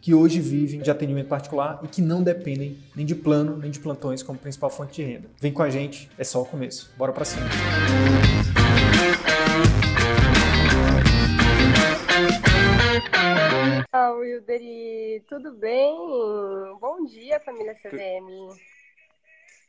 que hoje vivem de atendimento particular e que não dependem nem de plano nem de plantões como principal fonte de renda. Vem com a gente, é só o começo. Bora para cima. Olá, Wilderi, tudo bem? Bom dia, família CVM.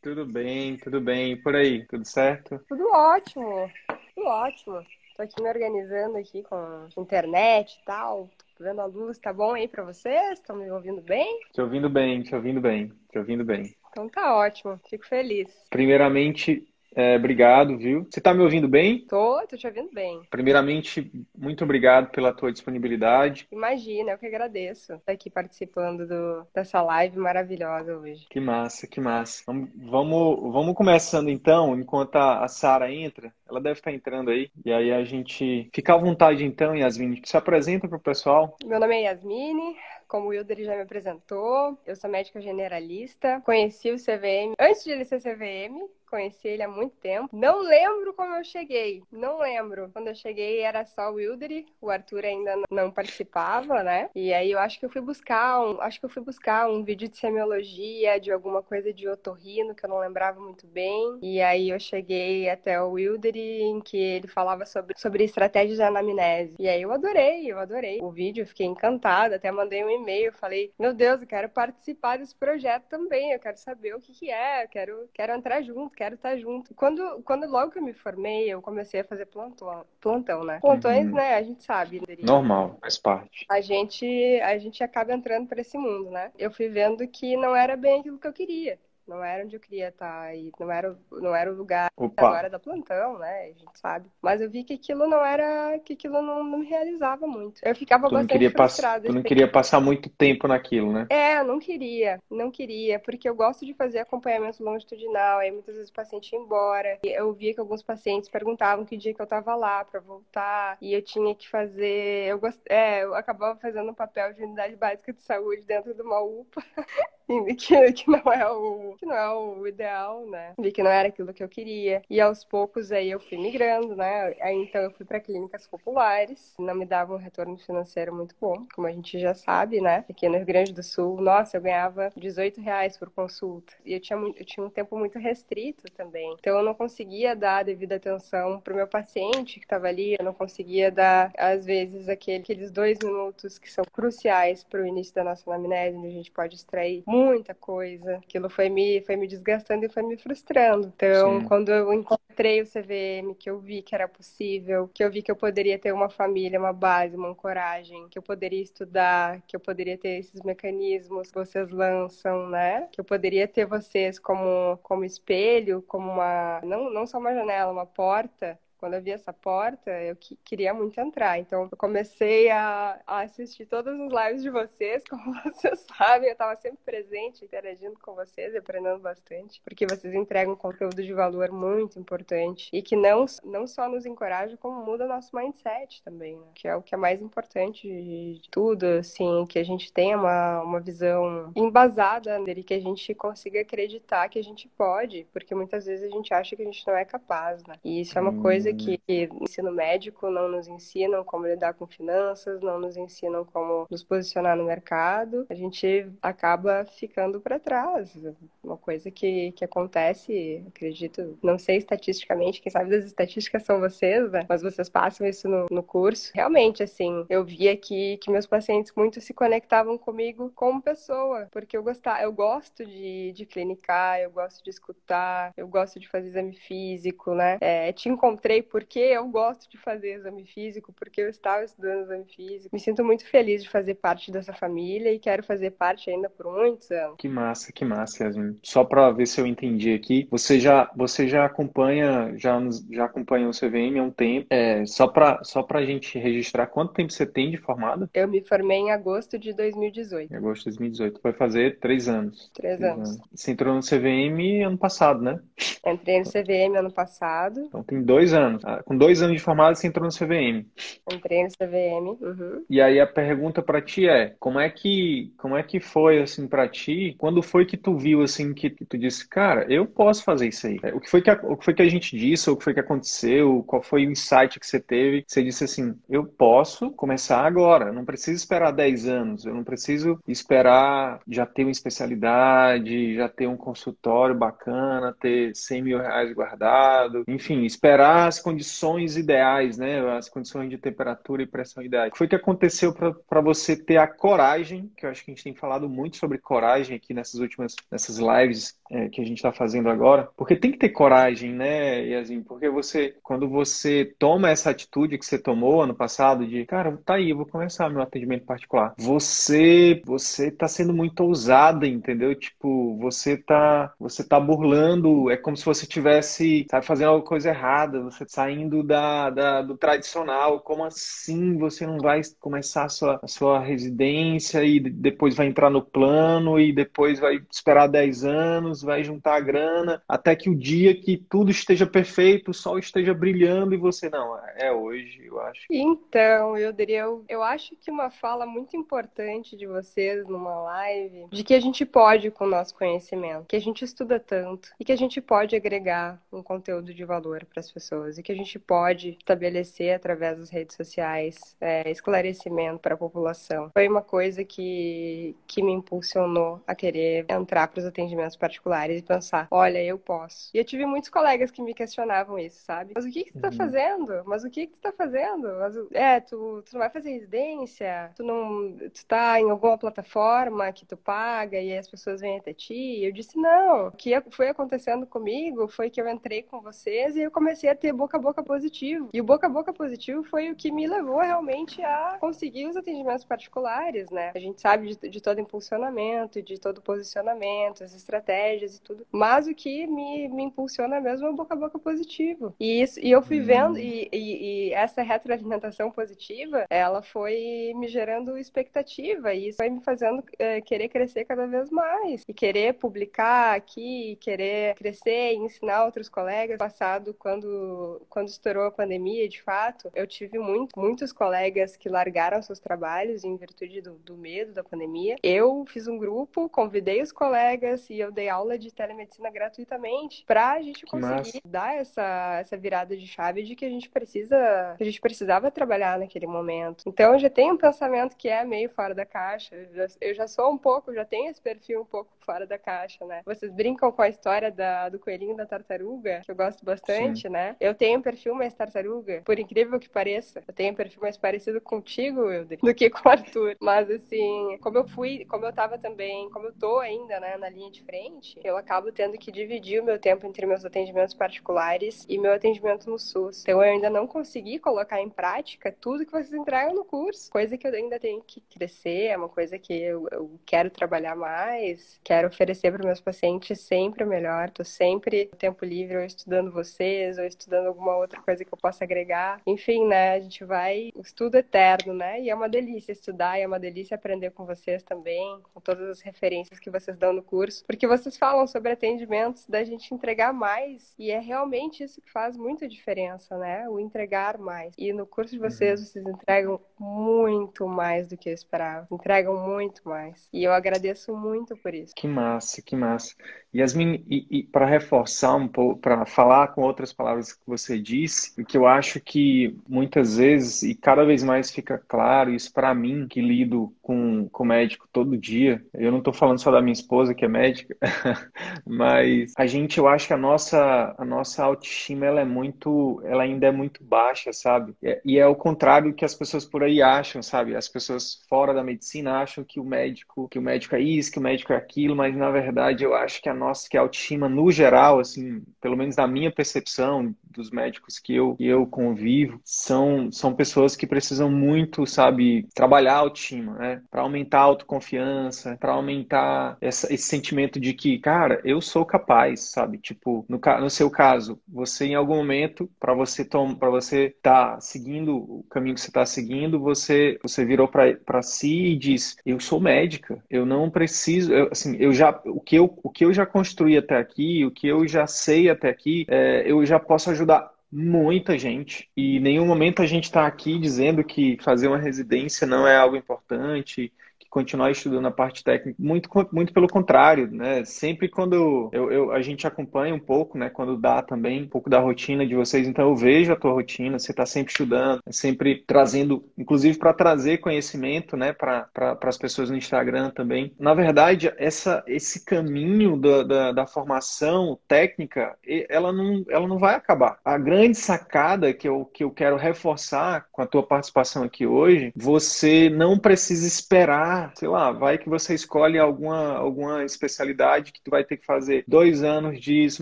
Tudo bem, tudo bem. Por aí, tudo certo? Tudo ótimo, tudo ótimo. Tô aqui me organizando aqui com internet e tal. Vendo a luz, tá bom aí pra vocês? Estão me ouvindo bem? Te ouvindo bem, te ouvindo bem, te ouvindo bem. Então tá ótimo, fico feliz. Primeiramente, é, obrigado, viu? Você tá me ouvindo bem? Tô, tô te ouvindo bem. Primeiramente, muito obrigado pela tua disponibilidade. Imagina, eu que agradeço estar aqui participando do, dessa live maravilhosa hoje. Que massa, que massa. Vamos, vamos, vamos começando então, enquanto a, a Sara entra. Ela deve estar entrando aí. E aí a gente fica à vontade então, Yasmine. Se apresenta pro pessoal. Meu nome é Yasmine, como o Wilder já me apresentou, eu sou médica generalista. Conheci o CVM antes de ele ser CVM, conheci ele há muito tempo. Não lembro como eu cheguei, não lembro. Quando eu cheguei era só o Wilderi, o Arthur ainda não participava, né? E aí eu acho que eu fui buscar um, acho que eu fui buscar um vídeo de semiologia, de alguma coisa de otorrino que eu não lembrava muito bem. E aí eu cheguei até o Wilderi em que ele falava sobre, sobre estratégias de anamnese. E aí eu adorei, eu adorei o vídeo, fiquei encantada, até mandei um e-mail, falei: "Meu Deus, eu quero participar desse projeto também, eu quero saber o que que é, eu quero quero entrar junto, quero estar junto. Quando, quando logo que eu me formei, eu comecei a fazer plantão, plantão né? Plantões, uhum. né? A gente sabe. Normal, faz parte. A gente, a gente acaba entrando para esse mundo, né? Eu fui vendo que não era bem aquilo que eu queria não era onde eu queria estar e não era, não era o lugar Opa. agora da plantão, né? A gente sabe. Mas eu vi que aquilo não era, que aquilo não, não me realizava muito. Eu ficava tu bastante frustrada. Tu não queria passar muito tempo naquilo, né? É, eu não queria, não queria, porque eu gosto de fazer acompanhamento longitudinal, aí muitas vezes o paciente ia embora. Eu via que alguns pacientes perguntavam que dia que eu tava lá para voltar e eu tinha que fazer, eu gost... é, eu acabava fazendo um papel de unidade básica de saúde dentro de uma UPA. que, que não é o que não é o ideal, né? Vi que não era aquilo que eu queria. E aos poucos aí eu fui migrando, né? Aí então eu fui para clínicas populares, não me davam um retorno financeiro muito bom, como a gente já sabe, né? Aqui no Rio Grande do Sul, nossa, eu ganhava 18 reais por consulta. E eu tinha, eu tinha um tempo muito restrito também. Então eu não conseguia dar a devida atenção pro meu paciente que estava ali, eu não conseguia dar, às vezes, aquele, aqueles dois minutos que são cruciais para o início da nossa anamnese, onde a gente pode extrair muito muita coisa. Aquilo foi me, foi me desgastando e foi me frustrando. Então, Sim. quando eu encontrei o CVM, que eu vi que era possível, que eu vi que eu poderia ter uma família, uma base, uma coragem, que eu poderia estudar, que eu poderia ter esses mecanismos que vocês lançam, né? Que eu poderia ter vocês como, como espelho, como uma. Não, não só uma janela, uma porta quando eu vi essa porta, eu que, queria muito entrar. Então, eu comecei a, a, assistir todas as lives de vocês, como vocês sabem, eu estava sempre presente, interagindo com vocês, aprendendo bastante, porque vocês entregam conteúdo de valor muito importante e que não, não só nos encoraja, como muda o nosso mindset também, né? que é o que é mais importante de tudo, assim, que a gente tenha uma, uma visão embasada nele, que a gente consiga acreditar que a gente pode, porque muitas vezes a gente acha que a gente não é capaz, né? E isso é uma hum. coisa que no ensino médico não nos ensinam como lidar com finanças, não nos ensinam como nos posicionar no mercado, a gente acaba ficando para trás. Uma coisa que, que acontece, acredito, não sei estatisticamente, quem sabe das estatísticas são vocês, né? Mas vocês passam isso no, no curso. Realmente, assim, eu via que, que meus pacientes muito se conectavam comigo como pessoa, porque eu gostar, eu gosto de, de clinicar, eu gosto de escutar, eu gosto de fazer exame físico, né? É, te encontrei sei porque eu gosto de fazer exame físico, porque eu estava estudando exame físico. Me sinto muito feliz de fazer parte dessa família e quero fazer parte ainda por muitos anos. Que massa, que massa, Yasmin. Só para ver se eu entendi aqui, você já, você já acompanha, já, já acompanha o CVM há um tempo. É, só para só a gente registrar, quanto tempo você tem de formada? Eu me formei em agosto de 2018. Em agosto de 2018. Vai fazer três anos. Três, três anos. anos. Você entrou no CVM ano passado, né? Entrei no CVM ano passado. Então tem dois anos. Ah, com dois anos de formada, você entrou no CVM. Entrei no CVM. Uhum. E aí a pergunta para ti é, como é que como é que foi assim para ti? Quando foi que tu viu assim que, tu disse, cara, eu posso fazer isso aí? O que foi que a, o que foi que a gente disse? O que foi que aconteceu? Qual foi o insight que você teve? Você disse assim, eu posso começar agora. Não preciso esperar 10 anos. Eu não preciso esperar já ter uma especialidade, já ter um consultório bacana, ter 100 mil reais guardado, enfim, esperar as condições ideais, né? As condições de temperatura e pressão ideais. O que foi aconteceu para você ter a coragem, que eu acho que a gente tem falado muito sobre coragem aqui nessas últimas nessas lives é, que a gente está fazendo agora, porque tem que ter coragem, né, Yasmin? Porque você, quando você toma essa atitude que você tomou ano passado de, cara, tá aí, vou começar meu atendimento particular. Você, você tá sendo muito ousada, entendeu? Tipo, você tá, você tá burlando, é como se você tivesse, sabe, fazendo alguma coisa errada, você saindo da, da do tradicional. Como assim você não vai começar a sua, a sua residência e depois vai entrar no plano e depois vai esperar 10 anos, vai juntar a grana, até que o dia que tudo esteja perfeito, o sol esteja brilhando e você, não, é hoje, eu acho. Então, eu diria, eu, eu acho que uma fala muito importante de vocês numa live, de que a gente pode com o nosso conhecimento, que a gente estuda tanto e que a gente pode agregar um conteúdo de valor para as pessoas e que a gente pode estabelecer através das redes sociais é, esclarecimento para a população. Foi uma coisa que, que me impulsionou a querer entrar para os atendimentos particulares e pensar, olha, eu posso. E eu tive muitos colegas que me questionavam isso, sabe? Mas o que, que tu tá uhum. fazendo? Mas o que, que tu tá fazendo? Mas, é, tu, tu não vai fazer residência? Tu não. Tu tá em alguma plataforma que tu paga e as pessoas vêm até ti? E eu disse, não. O que foi acontecendo comigo foi que eu entrei com vocês e eu comecei a ter boca a boca positivo. E o boca a boca positivo foi o que me levou realmente a conseguir os atendimentos particulares, né? A gente sabe de, de todo impulsionamento, de todo posicionamento, as estratégias e tudo. Mas o que me, me impulsiona mesmo é o boca a boca positivo. E, isso, e eu fui vendo, e, e, e, essa retroalimentação positiva, ela foi me gerando expectativa, e isso foi me fazendo é, querer crescer cada vez mais, e querer publicar aqui, querer crescer e ensinar outros colegas. Passado, quando, quando estourou a pandemia, de fato, eu tive muito, muitos colegas que largaram seus trabalhos em virtude do, do medo da pandemia. Eu fiz um grupo, convidei os colegas e eu dei aula de telemedicina gratuitamente para a gente conseguir dar essa, essa virada de chave de que a gente precisa, a gente precisava trabalhar naquele momento. Então eu já tenho um pensamento que é meio fora da caixa. Eu já, eu já sou um pouco, já tenho esse perfil um pouco fora da caixa, né? Vocês brincam com a história da, do coelhinho da tartaruga, que eu gosto bastante, Sim. né? Eu tenho um perfil mais tartaruga, por incrível que pareça. Eu tenho um perfil mais parecido contigo, Wilder, do que com o Arthur. Mas assim, como eu fui, como eu tava também, como eu tô ainda, né, na linha de frente, eu acabo tendo que dividir o meu tempo entre meus atendimentos particulares e meu atendimento no SUS. Então eu ainda não consegui colocar em prática tudo que vocês entregam no curso. Coisa que eu ainda tenho que crescer, é uma coisa que eu, eu quero trabalhar mais, quero oferecer para meus pacientes sempre o melhor. Tô sempre tempo livre ou estudando vocês ou estudando alguma outra coisa que eu possa agregar. Enfim, né, a gente vai o estudo eterno, né? E é uma delícia estudar, e é uma delícia aprender com vocês também, com todas as referências que vocês dão no curso, porque vocês falam sobre atendimentos da gente entregar mais e é realmente isso que faz muita diferença, né? O entregar mais. E no curso de vocês, uhum. vocês entregam muito mais do que eu esperava. Entregam muito mais. E eu agradeço muito por isso. Que massa, que massa. Yasmin, e, e para reforçar um pouco, para falar com outras palavras que você disse, o que eu acho que muitas vezes, e cada vez mais fica claro, isso para mim, que lido com, com médico todo dia, eu não estou falando só da minha esposa, que é médica, mas a gente, eu acho que a nossa, a nossa autoestima, ela é muito, ela ainda é muito baixa, sabe? E é o contrário que as pessoas por aí acham, sabe? As pessoas fora da medicina acham que o médico, que o médico é isso, que o médico é aquilo, mas na verdade eu acho que a nossa, que a autoestima no geral, assim, pelo menos na minha percepção, dos, médicos que eu, que eu convivo são, são pessoas que precisam muito, sabe, trabalhar a autoestima, né? Para aumentar a autoconfiança, para aumentar essa, esse sentimento de que, cara, eu sou capaz, sabe? Tipo, no, no seu caso, você em algum momento, para você para você tá seguindo o caminho que você está seguindo, você você virou para si e diz: eu sou médica, eu não preciso, eu, assim, eu já o que eu o que eu já construí até aqui, o que eu já sei até aqui, é, eu já posso ajudar muita gente. E em nenhum momento a gente está aqui dizendo que fazer uma residência não é algo importante continuar estudando a parte técnica. Muito, muito pelo contrário, né? Sempre quando eu, eu, a gente acompanha um pouco, né? Quando dá também um pouco da rotina de vocês, então eu vejo a tua rotina, você está sempre estudando, sempre trazendo, inclusive para trazer conhecimento, né? Para as pessoas no Instagram também. Na verdade, essa, esse caminho da, da, da formação técnica, ela não, ela não vai acabar. A grande sacada que eu, que eu quero reforçar com a tua participação aqui hoje, você não precisa esperar sei lá, vai que você escolhe alguma, alguma especialidade que tu vai ter que fazer dois anos disso,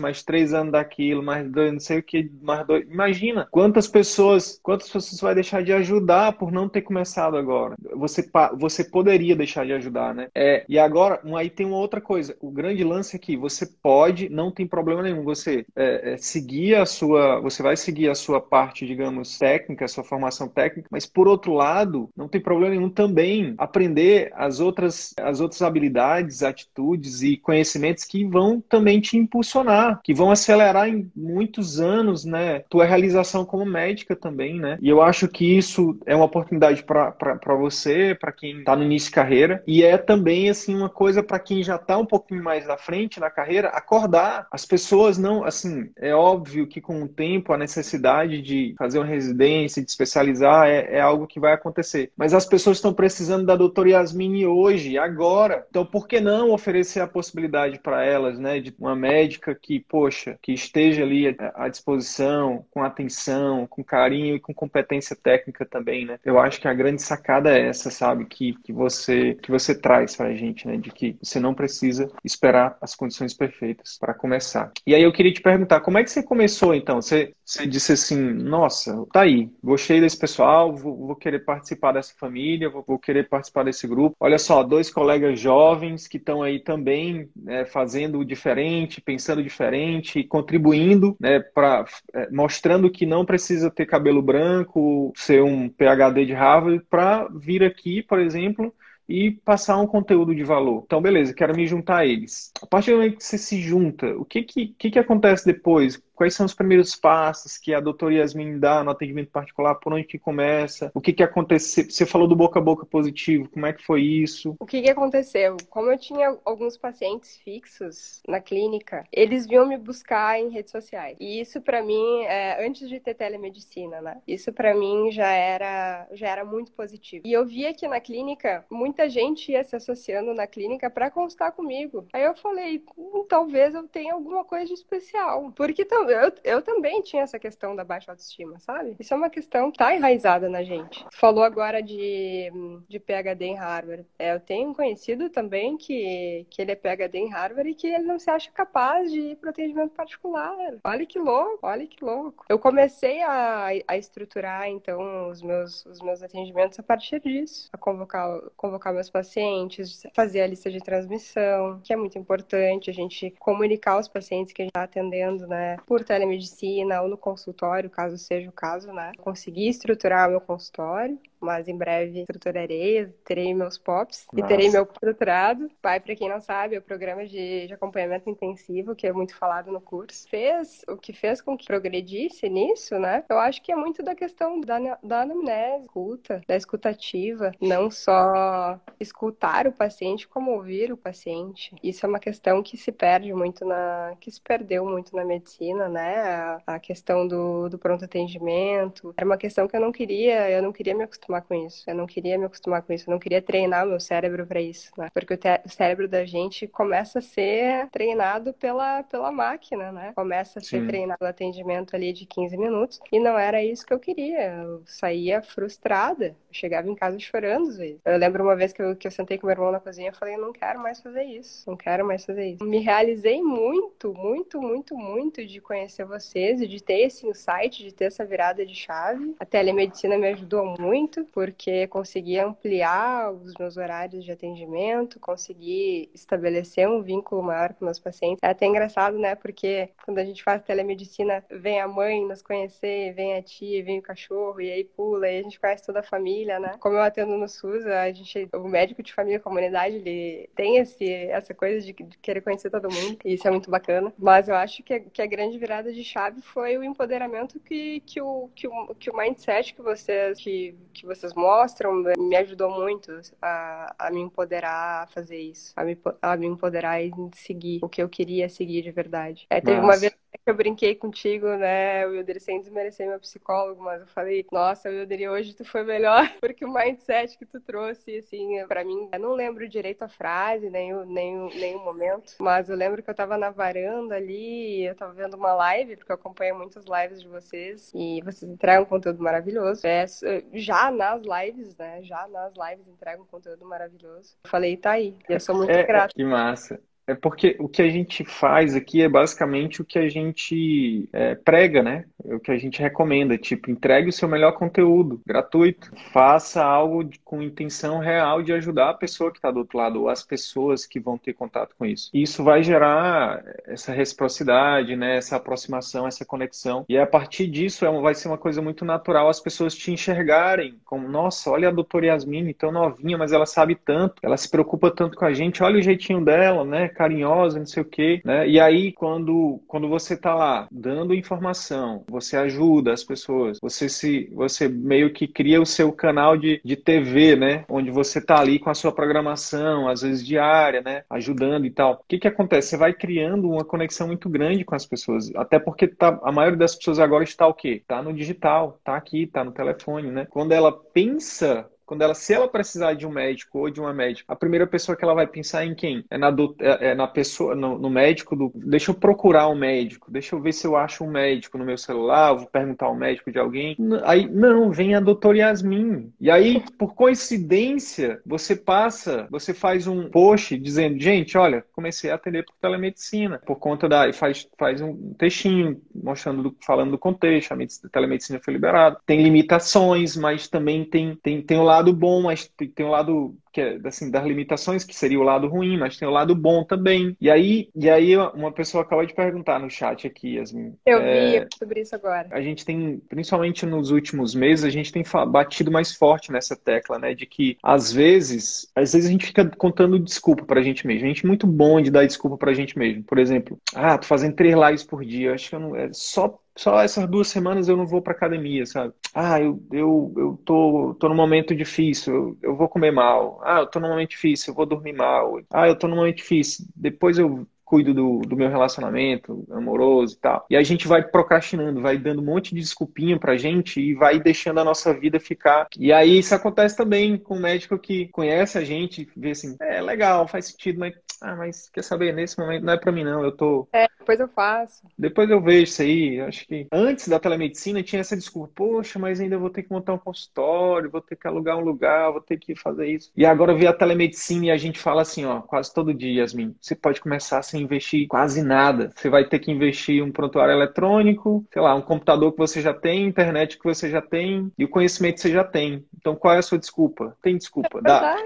mais três anos daquilo, mais dois, não sei o que, mais dois. Imagina quantas pessoas, quantas pessoas vai deixar de ajudar por não ter começado agora. Você, você poderia deixar de ajudar, né? É, e agora, aí tem uma outra coisa. O grande lance aqui, você pode, não tem problema nenhum, você é, é, seguir a sua, você vai seguir a sua parte, digamos, técnica, a sua formação técnica, mas por outro lado, não tem problema nenhum também aprender as outras, as outras habilidades, atitudes e conhecimentos que vão também te impulsionar, que vão acelerar em muitos anos, né, tua realização como médica também, né? E eu acho que isso é uma oportunidade para você, para quem está no início de carreira, e é também assim uma coisa para quem já está um pouquinho mais na frente na carreira, acordar. As pessoas não, assim, é óbvio que com o tempo a necessidade de fazer uma residência, de especializar é, é algo que vai acontecer. Mas as pessoas estão precisando da doutora Yasmin Hoje, agora. Então, por que não oferecer a possibilidade para elas, né, de uma médica que, poxa, que esteja ali à disposição, com atenção, com carinho e com competência técnica também, né? Eu acho que a grande sacada é essa, sabe, que, que você que você traz para a gente, né, de que você não precisa esperar as condições perfeitas para começar. E aí eu queria te perguntar, como é que você começou então? Você, você disse assim, nossa, tá aí, gostei desse pessoal, vou, vou querer participar dessa família, vou, vou querer participar desse grupo Olha só, dois colegas jovens que estão aí também né, fazendo diferente, pensando diferente, contribuindo, né, para é, mostrando que não precisa ter cabelo branco, ser um PhD de Harvard para vir aqui, por exemplo, e passar um conteúdo de valor. Então, beleza, quero me juntar a eles. A partir do momento que você se junta, o que que, que, que acontece depois? Quais são os primeiros passos que a doutora Yasmin dá no atendimento particular, por onde que começa, o que que aconteceu, você falou do boca a boca positivo, como é que foi isso? O que que aconteceu? Como eu tinha alguns pacientes fixos na clínica, eles vinham me buscar em redes sociais. E isso para mim, é, antes de ter telemedicina, né? Isso para mim já era, já era muito positivo. E eu via que na clínica, muita gente ia se associando na clínica para constar comigo. Aí eu falei, hum, talvez eu tenha alguma coisa de especial. Porque eu, eu também tinha essa questão da baixa autoestima, sabe? Isso é uma questão que tá enraizada na gente. Falou agora de, de PhD em Harvard. É, eu tenho um conhecido também que, que ele é PhD em Harvard e que ele não se acha capaz de ir para atendimento particular. Olha que louco, olha que louco. Eu comecei a, a estruturar, então, os meus, os meus atendimentos a partir disso. A convocar, convocar meus pacientes, fazer a lista de transmissão, que é muito importante, a gente comunicar os pacientes que a gente está atendendo, né, por por telemedicina ou no consultório, caso seja o caso, né? Consegui estruturar o meu consultório mas em breve estruturarei, terei meus POPs Nossa. e terei meu doutorado. Pai, para quem não sabe, é o programa de, de, acompanhamento intensivo, que é muito falado no curso. Fez o que fez com que progredisse nisso, né? Eu acho que é muito da questão da, da anamnese, escuta, da escutativa, não só escutar o paciente, como ouvir o paciente. Isso é uma questão que se perde muito na, que se perdeu muito na medicina, né? A, a questão do, do pronto atendimento. Era uma questão que eu não queria, eu não queria me acostumar acostumar com isso. Eu não queria me acostumar com isso. Eu não queria treinar o meu cérebro para isso, né? Porque o, o, cérebro da gente começa a ser treinado pela, pela máquina, né? Começa a ser Sim. treinado pelo atendimento ali de 15 minutos. E não era isso que eu queria. Eu saía frustrada. Eu chegava em casa chorando às vezes. Eu lembro uma vez que eu, que eu sentei com meu irmão na cozinha e falei, não quero mais fazer isso. Não quero mais fazer isso. Me realizei muito, muito, muito, muito de conhecer vocês e de ter esse insight, de ter essa virada de chave. A telemedicina me ajudou muito, porque consegui ampliar os meus horários de atendimento, consegui estabelecer um vínculo maior com meus pacientes. É até engraçado, né? Porque quando a gente faz telemedicina, vem a mãe nos conhecer, vem a tia, vem o cachorro, e aí pula, e a gente conhece toda a família, né? Como eu atendo no SUS, a gente, o médico de família comunidade, ele tem esse, essa coisa de querer conhecer todo mundo, e isso é muito bacana. Mas eu acho que, que a grande virada de chave foi o empoderamento que, que, o, que, o, que o mindset que vocês, que, que vocês mostram me ajudou muito a, a me empoderar a fazer isso, a me, a me empoderar e seguir o que eu queria seguir de verdade. É, teve Nossa. uma vez que eu brinquei contigo, né, Wilder, sem desmerecer meu psicólogo, mas eu falei, nossa, Wilder, hoje tu foi melhor, porque o mindset que tu trouxe, assim, para mim, eu não lembro direito a frase, nem o, nem, o, nem o momento, mas eu lembro que eu tava na varanda ali, eu tava vendo uma live, porque eu acompanho muitas lives de vocês, e vocês entregam um conteúdo maravilhoso. É, já nas lives, né, já nas lives entregam um conteúdo maravilhoso. Eu falei, tá aí, eu sou muito é, grata. Que massa. É porque o que a gente faz aqui é basicamente o que a gente é, prega, né? É o que a gente recomenda. Tipo, entregue o seu melhor conteúdo, gratuito. Faça algo de, com intenção real de ajudar a pessoa que está do outro lado, ou as pessoas que vão ter contato com isso. E isso vai gerar essa reciprocidade, né? Essa aproximação, essa conexão. E a partir disso é, vai ser uma coisa muito natural as pessoas te enxergarem como, nossa, olha a doutora Yasmine, tão novinha, mas ela sabe tanto, ela se preocupa tanto com a gente, olha o jeitinho dela, né? Carinhosa, não sei o quê, né? E aí, quando, quando você tá lá dando informação, você ajuda as pessoas, você se você meio que cria o seu canal de, de TV, né? Onde você tá ali com a sua programação, às vezes diária, né? Ajudando e tal. O que que acontece? Você vai criando uma conexão muito grande com as pessoas, até porque tá, a maioria das pessoas agora está o quê? Tá no digital, tá aqui, tá no telefone, né? Quando ela pensa quando ela, se ela precisar de um médico ou de uma médica, a primeira pessoa que ela vai pensar é em quem? É na, do, é, é na pessoa, no, no, médico do. Deixa eu procurar um médico, deixa eu ver se eu acho um médico no meu celular, vou perguntar ao médico de alguém. Aí, não, vem a doutora Yasmin. E aí, por coincidência, você passa, você faz um post dizendo, gente, olha, comecei a atender por telemedicina, por conta da. E faz, faz um textinho mostrando, falando do contexto, a telemedicina foi liberada. Tem limitações, mas também tem, tem, tem o lado lado bom, mas tem um lado que é assim das limitações que seria o lado ruim, mas tem o lado bom também. E aí, e aí uma pessoa acaba de perguntar no chat aqui, Yasmin. Eu é, vi sobre isso agora. A gente tem, principalmente nos últimos meses, a gente tem batido mais forte nessa tecla, né, de que às vezes, às vezes a gente fica contando desculpa pra gente mesmo. A gente é muito bom de dar desculpa pra gente mesmo. Por exemplo, ah, tô fazendo três lives por dia, acho que eu não é só só essas duas semanas eu não vou pra academia, sabe? Ah, eu, eu, eu tô, tô num momento difícil, eu, eu vou comer mal. Ah, eu tô num momento difícil, eu vou dormir mal. Ah, eu tô num momento difícil, depois eu cuido do, do meu relacionamento amoroso e tal. E a gente vai procrastinando, vai dando um monte de desculpinha pra gente e vai deixando a nossa vida ficar. E aí isso acontece também com o médico que conhece a gente, vê assim, é legal, faz sentido, mas ah, mas quer saber, nesse momento não é para mim não, eu tô... É, depois eu faço. Depois eu vejo isso aí, acho que antes da telemedicina tinha essa desculpa, poxa, mas ainda vou ter que montar um consultório, vou ter que alugar um lugar, vou ter que fazer isso. E agora vê a telemedicina e a gente fala assim, ó, quase todo dia, Yasmin, você pode começar sem investir quase nada. Você vai ter que investir um prontuário eletrônico, sei lá, um computador que você já tem, internet que você já tem e o conhecimento que você já tem. Então qual é a sua desculpa? Tem desculpa. É dá,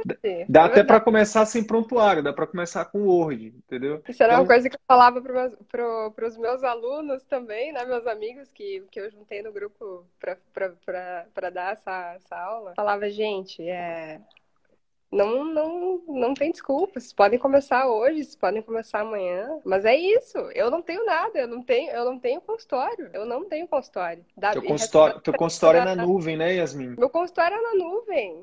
dá é até para começar sem prontuário, dá para começar com o Word, entendeu? Isso era então... uma coisa que eu falava para pro, os meus alunos também, né, meus amigos que, que eu juntei no grupo para dar essa, essa aula. Falava, gente, é, Não, não, não tem desculpa. Vocês podem começar hoje, vocês podem começar amanhã. Mas é isso. Eu não tenho nada. Eu não tenho, eu não tenho consultório. Eu não tenho consultório. Da, teu consultório, teu consultório é na nuvem, né, Yasmin? Meu consultório é na nuvem.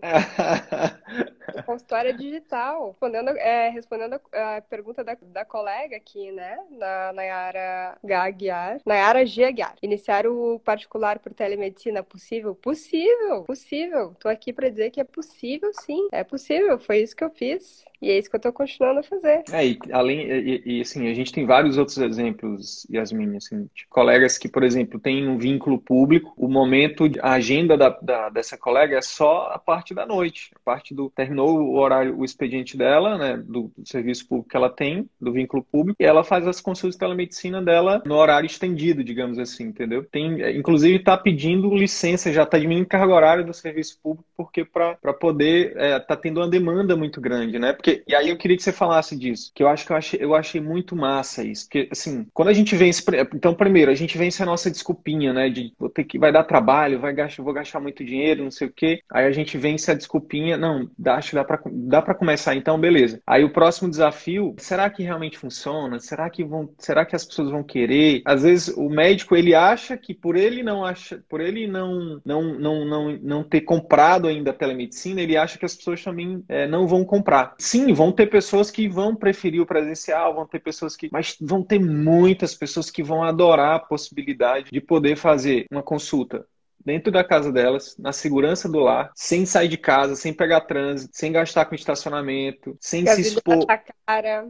Meu consultório é digital. Respondendo, é, respondendo a, a, pergunta da, da colega aqui, né? Na Nayara Gaguiar. Nayara G. Aguiar. Iniciar o particular por telemedicina possível? Possível, possível. Tô aqui para dizer que é possível, sim. É possível. Foi isso que eu fiz. E é isso que eu estou continuando a fazer. É, e além, e, e, assim, a gente tem vários outros exemplos, Yasmin, assim, de colegas que, por exemplo, têm um vínculo público, o momento, a agenda da, da, dessa colega é só a parte da noite, a parte do, terminou o horário, o expediente dela, né, do, do serviço público que ela tem, do vínculo público, e ela faz as consultas de telemedicina dela no horário estendido, digamos assim, entendeu? Tem, inclusive, está pedindo licença, já está diminuindo carga horária do serviço público, porque para poder, é, tá tendo uma demanda muito grande, né? Porque porque, e aí eu queria que você falasse disso, que eu acho que eu achei, eu achei muito massa isso. Porque, assim, quando a gente vence. Então, primeiro, a gente vence a nossa desculpinha, né? De vou ter que, vai dar trabalho, vai gastar, vou gastar muito dinheiro, não sei o quê. Aí a gente vence a desculpinha, não, dá, acho que dá pra, dá começar, então, beleza. Aí o próximo desafio, será que realmente funciona? Será que vão, será que as pessoas vão querer? Às vezes o médico, ele acha que por ele não acha, por ele não, não, não, não, não ter comprado ainda a telemedicina, ele acha que as pessoas também é, não vão comprar. Sim, sim, vão ter pessoas que vão preferir o presencial, vão ter pessoas que. Mas vão ter muitas pessoas que vão adorar a possibilidade de poder fazer uma consulta dentro da casa delas, na segurança do lar, sem sair de casa, sem pegar trânsito, sem gastar com estacionamento, sem se expor,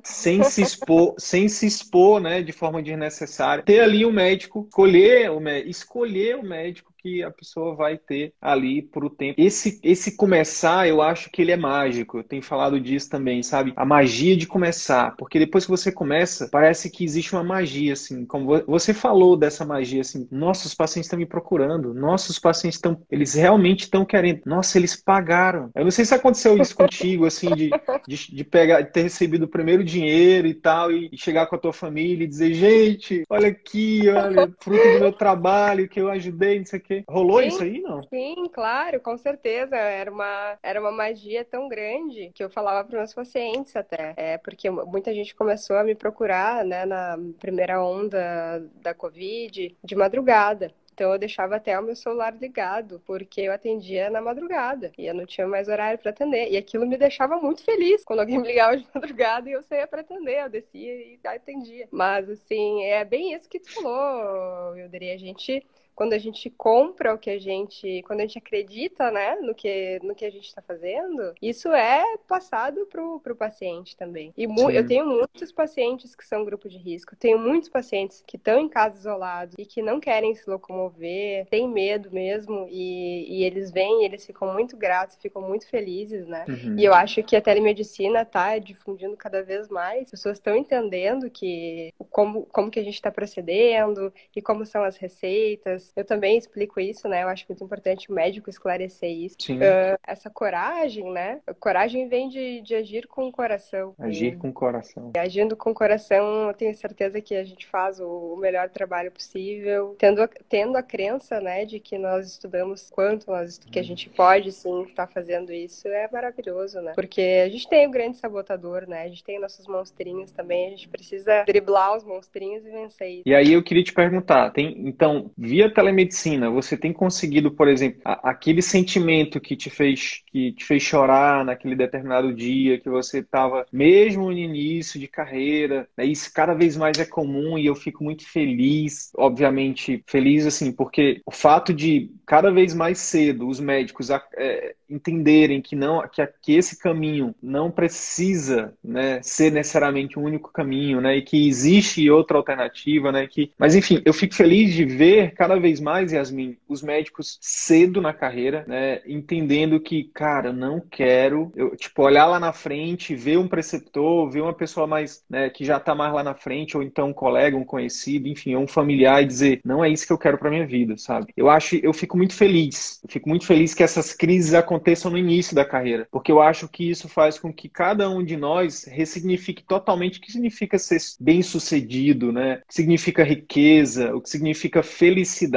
sem se expor, sem se expor, né, de forma desnecessária. Ter ali um médico, escolher o médico, escolher o médico que a pessoa vai ter ali por o tempo. Esse, esse começar, eu acho que ele é mágico. Eu tenho falado disso também, sabe? A magia de começar. Porque depois que você começa, parece que existe uma magia, assim. Como você falou dessa magia, assim. Nossa, os pacientes estão me procurando. Nossa, os pacientes estão. Eles realmente estão querendo. Nossa, eles pagaram. Eu não sei se aconteceu isso contigo, assim, de, de, de, pegar, de ter recebido o primeiro dinheiro e tal, e, e chegar com a tua família e dizer, gente, olha aqui, olha, fruto do meu trabalho, que eu ajudei, não sei o quê quê. Rolou sim, isso aí, não? Sim, claro, com certeza. Era uma, era uma magia tão grande que eu falava para meus pacientes até. É, porque muita gente começou a me procurar, né, na primeira onda da Covid, de madrugada. Então eu deixava até o meu celular ligado, porque eu atendia na madrugada e eu não tinha mais horário para atender. E aquilo me deixava muito feliz quando alguém me ligava de madrugada e eu saía para atender, eu descia e atendia. Mas assim, é bem isso que tu falou, Wilder. A gente quando a gente compra o que a gente, quando a gente acredita, né, no que, no que a gente está fazendo, isso é passado pro, pro paciente também. E eu tenho muitos pacientes que são grupo de risco, tenho muitos pacientes que estão em casa isolados e que não querem se locomover, têm medo mesmo, e, e eles vêm, eles ficam muito gratos, ficam muito felizes, né? Uhum. E eu acho que a telemedicina tá difundindo cada vez mais, as pessoas estão entendendo que como, como que a gente está procedendo e como são as receitas, eu também explico isso, né? Eu acho muito importante o médico esclarecer isso. Uh, essa coragem, né? A coragem vem de, de agir com o coração. Agir e, com o coração. agindo com o coração, eu tenho certeza que a gente faz o, o melhor trabalho possível, tendo, tendo a crença, né, de que nós estudamos quanto nós que a gente pode sim estar tá fazendo isso é maravilhoso, né? Porque a gente tem o grande sabotador, né? A gente tem nossos monstrinhos também, a gente precisa driblar os monstrinhos e vencer isso. E aí eu queria te perguntar, tem então via telemedicina, você tem conseguido, por exemplo, aquele sentimento que te fez que te fez chorar naquele determinado dia, que você estava mesmo no início de carreira, né, isso cada vez mais é comum e eu fico muito feliz, obviamente feliz assim, porque o fato de cada vez mais cedo os médicos é, entenderem que não que, que esse caminho não precisa né, ser necessariamente o único caminho, né, e que existe outra alternativa, né, que, mas enfim, eu fico feliz de ver cada vez mais, Yasmin, os médicos cedo na carreira, né, entendendo que, cara, não quero, eu, tipo, olhar lá na frente, ver um preceptor, ver uma pessoa mais, né, que já está mais lá na frente, ou então um colega, um conhecido, enfim, um familiar e dizer, não é isso que eu quero para minha vida, sabe? Eu acho, eu fico muito feliz, eu fico muito feliz que essas crises aconteçam aconteçam no início da carreira, porque eu acho que isso faz com que cada um de nós ressignifique totalmente o que significa ser bem-sucedido, né? O que significa riqueza, o que significa felicidade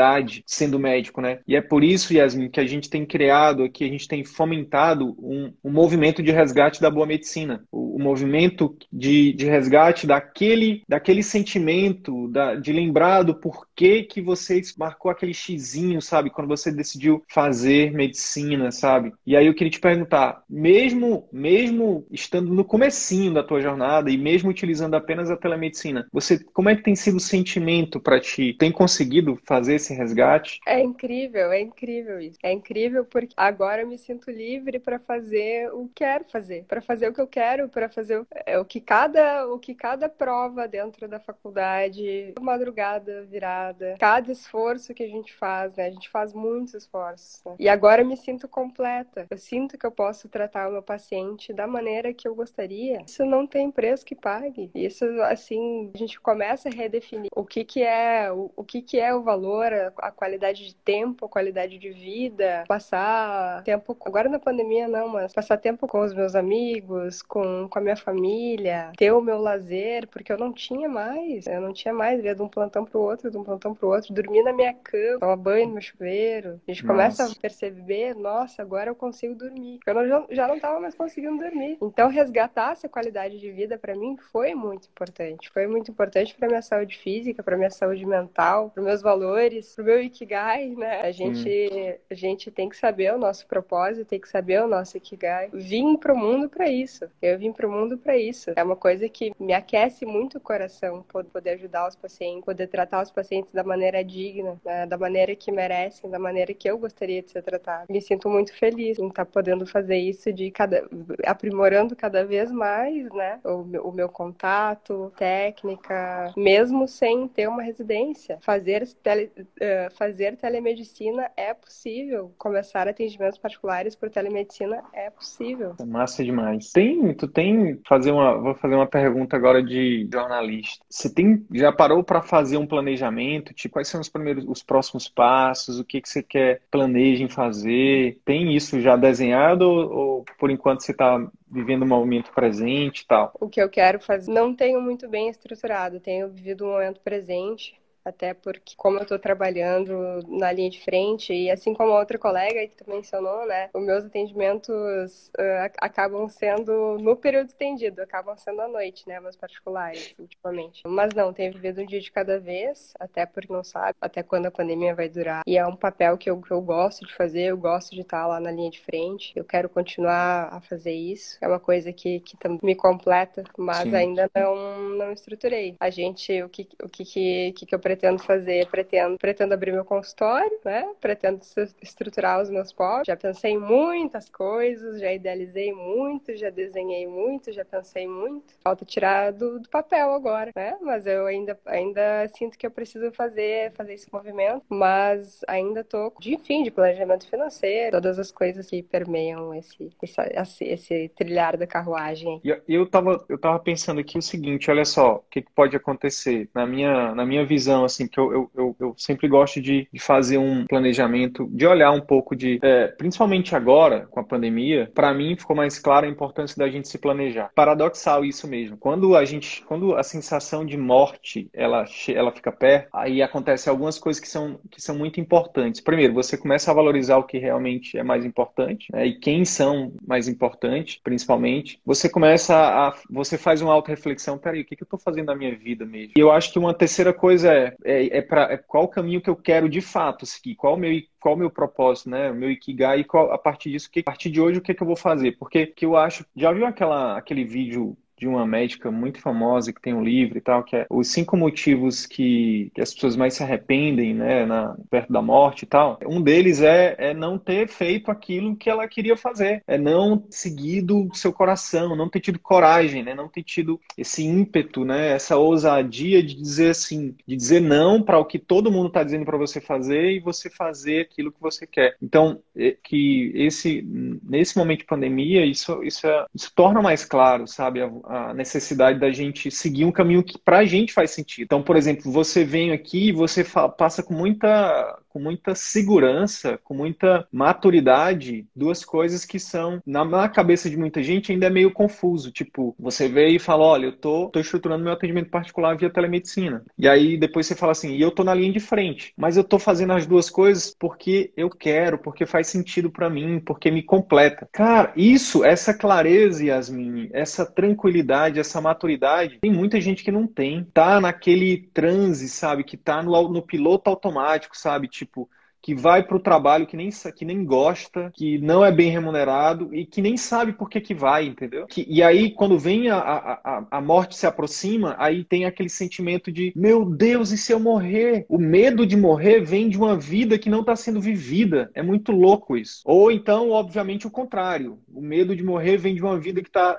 sendo médico, né? E é por isso, Yasmin, que a gente tem criado aqui, a gente tem fomentado um, um movimento de resgate da boa medicina, o, o movimento de, de resgate daquele, daquele sentimento, da, de lembrar do porquê que você marcou aquele xizinho, sabe? Quando você decidiu fazer medicina, sabe? E aí eu queria te perguntar, mesmo, mesmo estando no comecinho da tua jornada e mesmo utilizando apenas a telemedicina, você, como é que tem sido o sentimento para ti? Tem conseguido fazer esse resgate? É incrível, é incrível isso. É incrível porque agora eu me sinto livre para fazer o que quero fazer, para fazer o que eu quero, para fazer o, é, o que cada o que cada prova dentro da faculdade, madrugada virada, cada esforço que a gente faz, né? A gente faz muitos esforços. Né? E agora eu me sinto completa. Eu sinto que eu posso tratar o meu paciente da maneira que eu gostaria. Isso não tem preço que pague. Isso assim, a gente começa a redefinir o que que é o, o que que é o valor, a, a qualidade de tempo, a qualidade de vida, passar tempo agora na pandemia não, mas passar tempo com os meus amigos, com, com a minha família, ter o meu lazer, porque eu não tinha mais, eu não tinha mais, ia de um plantão pro outro, de um plantão pro outro, dormir na minha cama, tomar banho no meu chuveiro. A gente nossa. começa a perceber, nossa, agora eu consigo dormir. Eu não, já, já não tava mais conseguindo dormir. Então resgatar essa qualidade de vida para mim foi muito importante. Foi muito importante para minha saúde física, para minha saúde mental, para meus valores, pro meu ikigai, né? A gente, a gente tem que saber o nosso propósito, tem que saber o nosso ikigai. Vim pro mundo para isso. Eu vim pro mundo para isso. É uma coisa que me aquece muito o coração, poder ajudar os pacientes, poder tratar os pacientes da maneira digna, né? da maneira que merecem, da maneira que eu gostaria de ser tratado. Me sinto muito feliz em estar tá podendo fazer isso de cada aprimorando cada vez mais, né? O, o meu contato, técnica, mesmo sem ter uma residência. Fazer, tele, uh, fazer telemedicina é possível. Começar atendimentos particulares por telemedicina é possível. É massa demais. Tem, tu tem fazer uma, vou fazer uma pergunta agora de jornalista. Você tem já parou para fazer um planejamento? Tipo, quais são os primeiros, os próximos passos? O que que você quer planeja em fazer? Tem isso já desenhado ou, ou por enquanto você está vivendo um momento presente e tal? O que eu quero fazer não tenho muito bem estruturado. Tenho vivido um momento presente até porque como eu estou trabalhando na linha de frente e assim como a outra colega que tu mencionou, né, os meus atendimentos uh, acabam sendo no período estendido, acabam sendo à noite, né, meus particulares ultimamente. Mas não, tenho vivido um dia de cada vez, até porque não sabe até quando a pandemia vai durar. E é um papel que eu, que eu gosto de fazer, eu gosto de estar lá na linha de frente. Eu quero continuar a fazer isso. É uma coisa que, que me completa, mas Sim. ainda não não estruturei. A gente o que o que que, que eu pretendo fazer, pretendo, pretendo abrir meu consultório, né? Pretendo estruturar os meus povos. Já pensei em muitas coisas, já idealizei muito, já desenhei muito, já pensei muito. Falta tirar do, do papel agora, né? Mas eu ainda, ainda sinto que eu preciso fazer, fazer esse movimento, mas ainda tô de fim de planejamento financeiro, todas as coisas que permeiam esse, esse, esse trilhar da carruagem. Eu, eu, tava, eu tava pensando aqui o seguinte, olha só, o que, que pode acontecer na minha, na minha visão assim, que eu, eu, eu, eu sempre gosto de, de, fazer um planejamento, de olhar um pouco de, é, principalmente agora, com a pandemia, para mim ficou mais clara a importância da gente se planejar. Paradoxal isso mesmo. Quando a gente, quando a sensação de morte, ela, ela fica perto, aí acontece algumas coisas que são, que são muito importantes. Primeiro, você começa a valorizar o que realmente é mais importante, né, e quem são mais importantes, principalmente. Você começa a, você faz uma auto-reflexão, peraí, o que, que eu estou fazendo na minha vida mesmo? E eu acho que uma terceira coisa é, é, é para é qual o caminho que eu quero de fato seguir, qual o meu qual o meu propósito, né, o meu ikigai e qual, a partir disso, que, a partir de hoje o que, é que eu vou fazer? Porque que eu acho, já viu aquela aquele vídeo de uma médica muito famosa que tem um livro e tal, que é os cinco motivos que, que as pessoas mais se arrependem, né, na, perto da morte e tal. Um deles é, é não ter feito aquilo que ela queria fazer, é não seguido seu coração, não ter tido coragem, né, não ter tido esse ímpeto, né, essa ousadia de dizer assim, de dizer não para o que todo mundo está dizendo para você fazer e você fazer aquilo que você quer. Então, é, que esse nesse momento de pandemia, isso isso, é, isso torna mais claro, sabe, a, a necessidade da gente seguir um caminho que para a gente faz sentido. Então, por exemplo, você vem aqui e você passa com muita com muita segurança, com muita maturidade, duas coisas que são, na, cabeça de muita gente, ainda é meio confuso. Tipo, você veio e fala: olha, eu tô, tô estruturando meu atendimento particular via telemedicina. E aí depois você fala assim: e eu tô na linha de frente, mas eu tô fazendo as duas coisas porque eu quero, porque faz sentido para mim, porque me completa. Cara, isso, essa clareza, Yasmin, essa tranquilidade, essa maturidade, tem muita gente que não tem. Tá naquele transe, sabe? Que tá no, no piloto automático, sabe? Tipo, tipo, que vai para o trabalho que nem, que nem gosta, que não é bem remunerado e que nem sabe por que, que vai, entendeu? Que, e aí, quando vem a, a, a morte se aproxima, aí tem aquele sentimento de meu Deus, e se eu morrer? O medo de morrer vem de uma vida que não está sendo vivida. É muito louco isso. Ou então, obviamente, o contrário. O medo de morrer vem de uma vida que está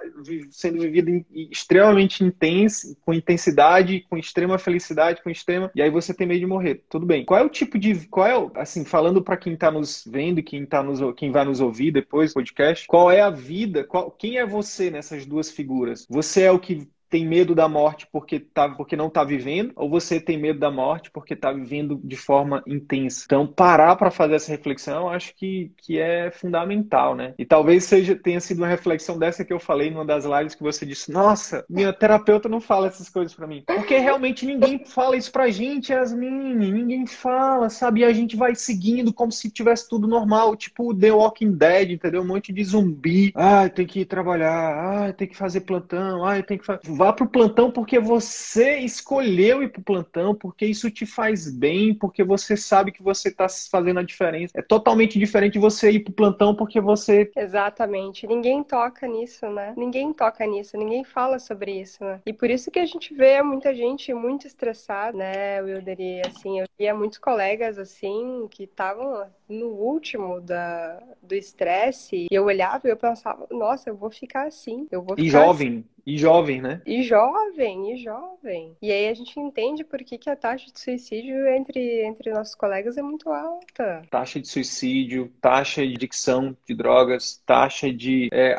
sendo vivida extremamente intensa, com intensidade, com extrema felicidade, com extrema. E aí você tem medo de morrer. Tudo bem. Qual é o tipo de. Qual é, assim, assim, falando para quem está nos vendo e quem, tá nos, quem vai nos ouvir depois do podcast, qual é a vida, qual, quem é você nessas duas figuras? Você é o que tem medo da morte porque, tá, porque não está vivendo, ou você tem medo da morte porque está vivendo de forma intensa. Então, parar para fazer essa reflexão, acho que, que é fundamental, né? E talvez seja tenha sido uma reflexão dessa que eu falei numa das lives que você disse: Nossa, minha terapeuta não fala essas coisas para mim. Porque realmente ninguém fala isso pra gente, Yasmin. Ninguém fala, sabe? E a gente vai seguindo como se tivesse tudo normal, tipo The Walking Dead, entendeu? Um monte de zumbi. Ah, tem que ir trabalhar. Ah, tem que fazer plantão. Ah, tem que fazer Vá para o plantão porque você escolheu ir para o plantão, porque isso te faz bem, porque você sabe que você está fazendo a diferença. É totalmente diferente de você ir para o plantão porque você. Exatamente. Ninguém toca nisso, né? Ninguém toca nisso, ninguém fala sobre isso, né? E por isso que a gente vê muita gente muito estressada, né, Wilder? E assim, eu via muitos colegas assim que estavam no último da, do estresse, e eu olhava e eu pensava, nossa, eu vou ficar assim, eu vou ficar E jovem, assim. E jovem, né? E jovem, e jovem. E aí a gente entende por que, que a taxa de suicídio entre, entre nossos colegas é muito alta. Taxa de suicídio, taxa de adicção de drogas, taxa de é,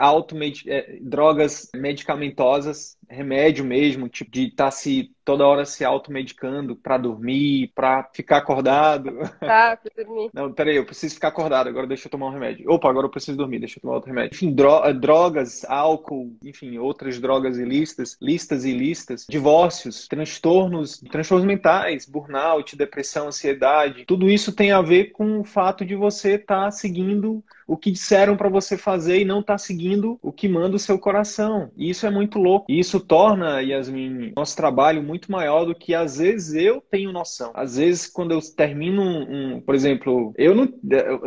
é, drogas medicamentosas, remédio mesmo, tipo de estar tá se toda hora se automedicando para dormir, para ficar acordado. Tá, pra dormir. Não, peraí, eu preciso ficar acordado, agora deixa eu tomar um remédio. Opa, agora eu preciso dormir, deixa eu tomar outro remédio. Enfim, dro eh, drogas, álcool, enfim, outras drogas ilícitas, listas ilícitas, divórcios, transtornos, transtornos mentais, burnout, depressão, ansiedade. Tudo isso tem a ver com o fato de você estar tá seguindo o que disseram para você fazer e não está seguindo o que manda o seu coração. E isso é muito louco. E isso torna, Yasmin, nosso trabalho muito maior do que às vezes eu tenho noção. Às vezes, quando eu termino um, um por exemplo, eu não,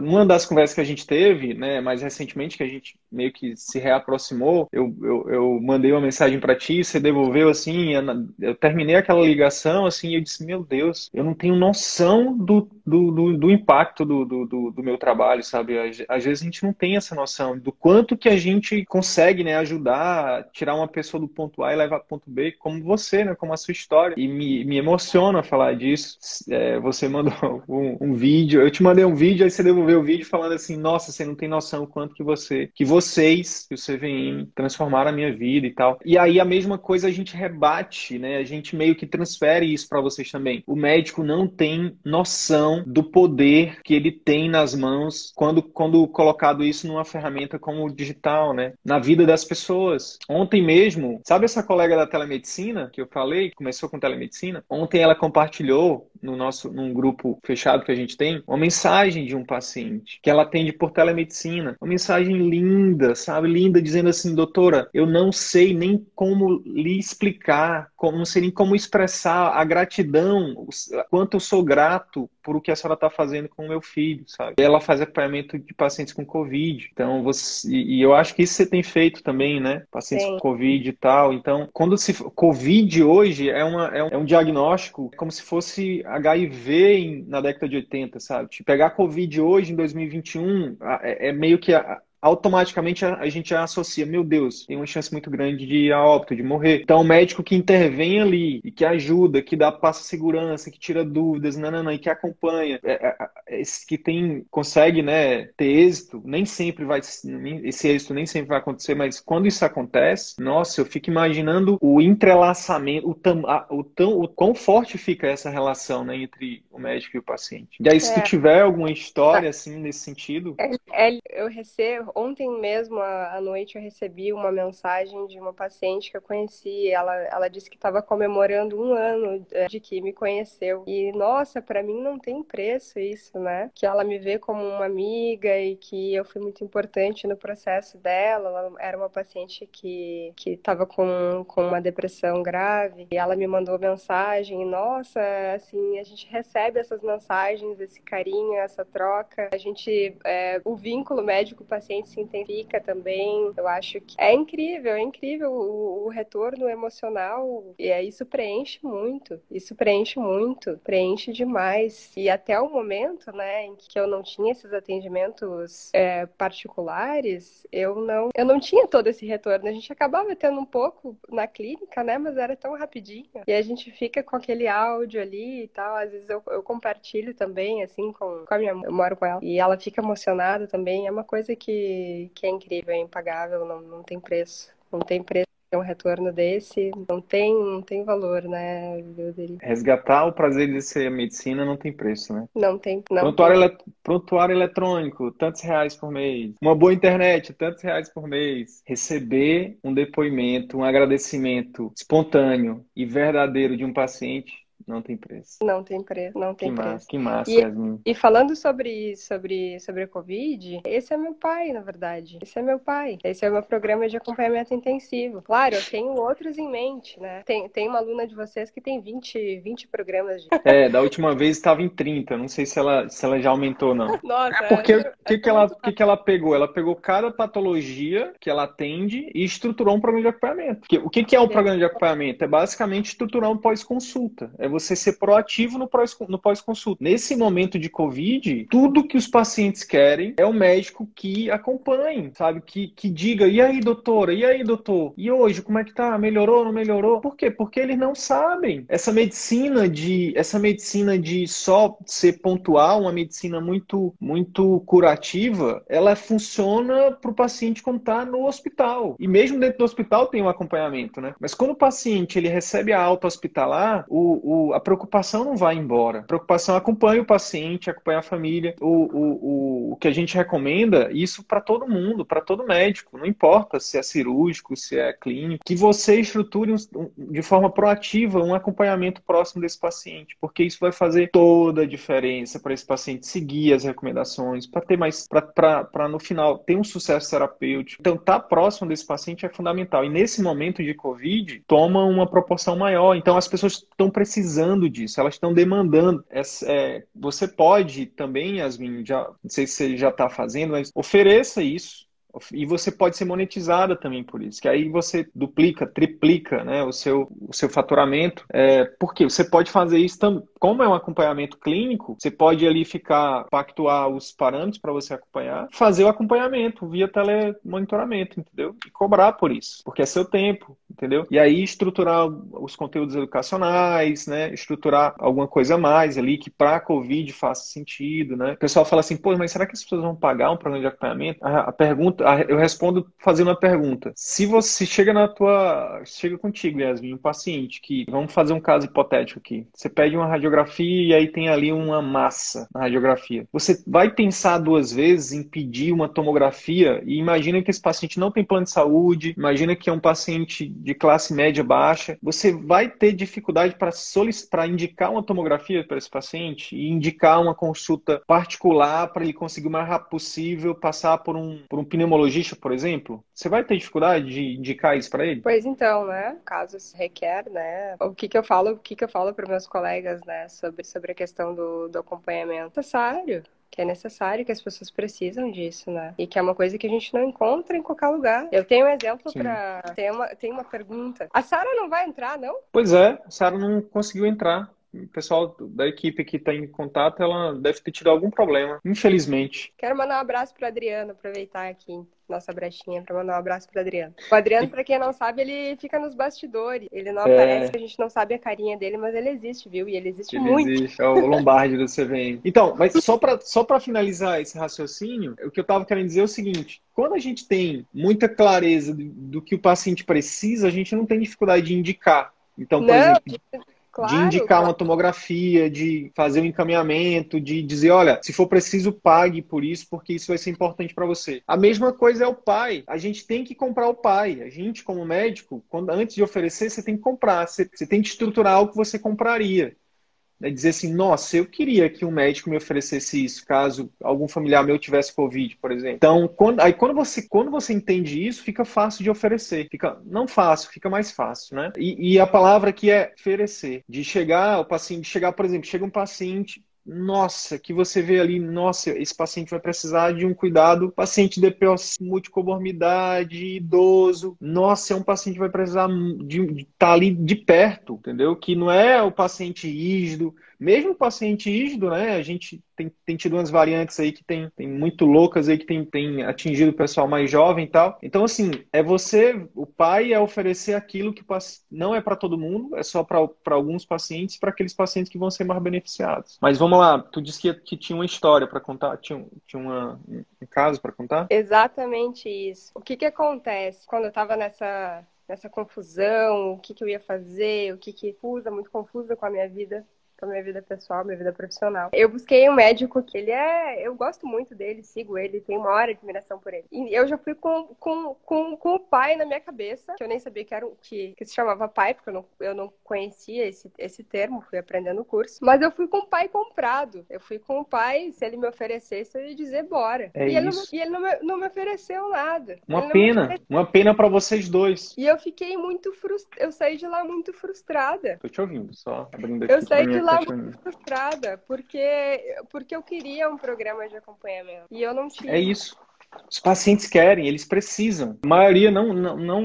numa das conversas que a gente teve, né, mais recentemente, que a gente meio que se reaproximou, eu, eu, eu mandei uma mensagem para ti, você devolveu assim, eu terminei aquela ligação assim, e eu disse, meu Deus, eu não tenho noção do, do, do, do impacto do, do, do, meu trabalho, sabe? Às vezes a gente não tem essa noção do quanto que a gente consegue, né, ajudar, tirar uma pessoa do ponto A e levar para o ponto B, como você, né, como a sua história. E me, me emociona falar disso. É, você mandou um, um, vídeo, eu te mandei um vídeo, aí você devolveu o vídeo falando assim, nossa, você não tem noção o quanto que você, que vocês, que o CVM, transformaram a minha vida e tal. E aí a mesma coisa a gente rebate, né, a gente meio que transfere isso para vocês também. O médico não tem noção do poder que ele tem nas mãos quando, quando colocado isso numa ferramenta como o digital, né? Na vida das pessoas. Ontem mesmo, sabe essa colega da telemedicina que eu falei, começou com telemedicina? Ontem ela compartilhou no nosso num grupo fechado que a gente tem, uma mensagem de um paciente que ela atende por telemedicina. Uma mensagem linda, sabe? Linda, dizendo assim, doutora, eu não sei nem como lhe explicar, como, não sei nem como expressar a gratidão, quanto eu sou grato por o que a senhora está fazendo com o meu filho, sabe? Ela faz acompanhamento de pacientes com Covid. Então, você. E eu acho que isso você tem feito também, né? Pacientes Sim. com Covid e tal. Então, quando se. Covid hoje é, uma, é, um, é um diagnóstico como se fosse HIV em, na década de 80, sabe? Tipo, pegar Covid hoje, em 2021, é, é meio que. A, automaticamente a, a, gente já associa, meu Deus, tem uma chance muito grande de ir a óbito, de morrer. Então, o médico que intervém ali e que ajuda, que dá passa segurança, que tira dúvidas, nananã, e que acompanha, é, é, é, que tem, consegue, né, ter êxito, nem sempre vai, esse êxito nem sempre vai acontecer, mas quando isso acontece, nossa, eu fico imaginando o entrelaçamento, o, tam, a, o, tão, o quão forte fica essa relação, né, entre o médico e o paciente. E aí, se tu é. tiver alguma história, assim, nesse sentido... É, eu recebo ontem mesmo à noite eu recebi uma mensagem de uma paciente que eu conheci. Ela, ela disse que estava comemorando um ano é, de que me conheceu. E nossa, para mim não tem preço isso, né? Que ela me vê como uma amiga e que eu fui muito importante no processo dela. Ela era uma paciente que que estava com, com uma depressão grave e ela me mandou mensagem. Nossa, assim a gente recebe essas mensagens, esse carinho, essa troca. A gente é, o vínculo médico-paciente se intensifica também. Eu acho que é incrível, é incrível o, o retorno emocional. E é, isso preenche muito. Isso preenche muito, preenche demais. E até o momento, né, em que eu não tinha esses atendimentos é, particulares, eu não, eu não tinha todo esse retorno. A gente acabava tendo um pouco na clínica, né, mas era tão rapidinho. E a gente fica com aquele áudio ali e tal. Às vezes eu, eu compartilho também, assim, com, com a minha mãe. Eu moro com ela. E ela fica emocionada também. É uma coisa que que, é incrível, é impagável, não, não tem preço. Não tem preço um retorno desse não tem, não tem valor, né, Resgatar o prazer de ser medicina não tem preço, né? Não tem. Não prontuário, tem. prontuário eletrônico, tantos reais por mês. Uma boa internet, tantos reais por mês. Receber um depoimento, um agradecimento espontâneo e verdadeiro de um paciente não tem preço. Não tem preço, não tem que preço. Massa, que massa, e, Yasmin. E falando sobre, sobre, sobre a Covid, esse é meu pai, na verdade. Esse é meu pai. Esse é o meu programa de acompanhamento intensivo. Claro, eu tenho outros em mente, né? Tem, tem uma aluna de vocês que tem 20, 20 programas de. É, da última vez estava em 30. Não sei se ela, se ela já aumentou, não. Nossa, Porque o que, que, ela, que, que ela pegou? Ela pegou cada patologia que ela atende e estruturou um programa de acompanhamento. O que, que é o programa de acompanhamento? É basicamente estruturar um pós-consulta. É você você ser proativo no pós-consulta. Nesse momento de Covid, tudo que os pacientes querem é o médico que acompanhe, sabe? Que, que diga, e aí, doutora? E aí, doutor? E hoje, como é que tá? Melhorou, não melhorou? Por quê? Porque eles não sabem. Essa medicina de, essa medicina de só ser pontual, uma medicina muito, muito curativa, ela funciona para o paciente quando está no hospital. E mesmo dentro do hospital tem um acompanhamento, né? Mas quando o paciente ele recebe a alta hospitalar, o, o a preocupação não vai embora. A preocupação acompanha o paciente, acompanha a família. O, o, o, o que a gente recomenda, isso para todo mundo, para todo médico, não importa se é cirúrgico, se é clínico, que você estruture um, de forma proativa um acompanhamento próximo desse paciente, porque isso vai fazer toda a diferença para esse paciente seguir as recomendações, para ter mais, para no final ter um sucesso terapêutico. Então, estar tá próximo desse paciente é fundamental. E nesse momento de Covid, toma uma proporção maior. Então, as pessoas estão precisando precisando disso, elas estão demandando. É, é, você pode também, Yasmin, já, não sei se você já está fazendo, mas ofereça isso e você pode ser monetizada também por isso, que aí você duplica, triplica né, o, seu, o seu faturamento. É, porque você pode fazer isso também. Como é um acompanhamento clínico, você pode ali ficar, pactuar os parâmetros para você acompanhar, fazer o acompanhamento via telemonitoramento, entendeu? E cobrar por isso, porque é seu tempo, entendeu? E aí estruturar os conteúdos educacionais, né? Estruturar alguma coisa a mais ali que para a Covid faça sentido, né? O pessoal fala assim, pô, mas será que as pessoas vão pagar um programa de acompanhamento? A, a pergunta eu respondo fazendo uma pergunta. Se você chega na tua. Chega contigo, Yasmin, um paciente que. Vamos fazer um caso hipotético aqui. Você pede uma radiografia e aí tem ali uma massa na radiografia. Você vai pensar duas vezes em pedir uma tomografia e imagina que esse paciente não tem plano de saúde, imagina que é um paciente de classe média baixa. Você vai ter dificuldade para indicar uma tomografia para esse paciente e indicar uma consulta particular para ele conseguir o mais rápido possível passar por um, por um pneumologista, por exemplo, você vai ter dificuldade de indicar isso para ele? Pois então, né? Caso se requer, né? O que que eu falo, o que que eu falo para meus colegas, né, sobre, sobre a questão do, do acompanhamento necessário que é necessário, que as pessoas precisam disso, né? E que é uma coisa que a gente não encontra em qualquer lugar. Eu tenho um exemplo para tem uma tem uma pergunta. A Sara não vai entrar, não? Pois é, a Sara não conseguiu entrar. o pessoal da equipe que está em contato, ela deve ter tido algum problema, infelizmente. Quero mandar um abraço para Adriano, aproveitar aqui nossa brechinha para mandar um abraço para Adriano. O Adriano, para quem não sabe, ele fica nos bastidores. Ele não é... aparece, a gente não sabe a carinha dele, mas ele existe, viu? E ele existe ele muito. Existe. É o Lombardi do CVM. Então, mas só para só finalizar esse raciocínio, o que eu estava querendo dizer é o seguinte: quando a gente tem muita clareza do, do que o paciente precisa, a gente não tem dificuldade de indicar. Então, por não, exemplo, Claro, de indicar claro. uma tomografia, de fazer um encaminhamento, de dizer, olha, se for preciso, pague por isso, porque isso vai ser importante para você. A mesma coisa é o pai. A gente tem que comprar o pai. A gente, como médico, quando, antes de oferecer, você tem que comprar. Você, você tem que estruturar algo que você compraria. Né, dizer assim, nossa, eu queria que um médico me oferecesse isso, caso algum familiar meu tivesse Covid, por exemplo. Então, quando, aí quando você, quando você entende isso, fica fácil de oferecer. Fica, não fácil, fica mais fácil, né? E, e a palavra que é oferecer, de chegar, o paciente, chegar, por exemplo, chega um paciente nossa, que você vê ali, nossa, esse paciente vai precisar de um cuidado, paciente DPOC, multicomorbidade, idoso, nossa, é um paciente que vai precisar de estar tá ali de perto, entendeu? Que não é o paciente rígido, mesmo o paciente rígido, né, a gente tem, tem tido umas variantes aí que tem, tem muito loucas aí que tem, tem atingido o pessoal mais jovem e tal. Então, assim, é você, o pai é oferecer aquilo que não é para todo mundo, é só para alguns pacientes, para aqueles pacientes que vão ser mais beneficiados. Mas vamos lá, tu disse que, que tinha uma história para contar, tinha, tinha uma, um caso para contar? Exatamente isso. O que que acontece quando eu estava nessa nessa confusão, o que, que eu ia fazer, o que que muito confusa com a minha vida para minha vida pessoal, minha vida profissional. Eu busquei um médico que ele é, eu gosto muito dele, sigo ele, tenho uma hora de admiração por ele. E eu já fui com, com, com, com o pai na minha cabeça, que eu nem sabia que era que, que se chamava pai, porque eu não, eu não conhecia esse, esse termo, fui aprendendo o curso. Mas eu fui com o pai comprado. Eu fui com o pai, se ele me oferecesse, eu ia dizer bora. É e, ele não, e ele não me, não me ofereceu nada. Uma pena, uma pena para vocês dois. E eu fiquei muito frustrada, eu saí de lá muito frustrada. Tô te ouvindo, só abrindo aqui. Eu saí de lá lá muito frustrada, porque, porque eu queria um programa de acompanhamento. E eu não tinha. É isso. Os pacientes querem, eles precisam. A maioria não, não, não,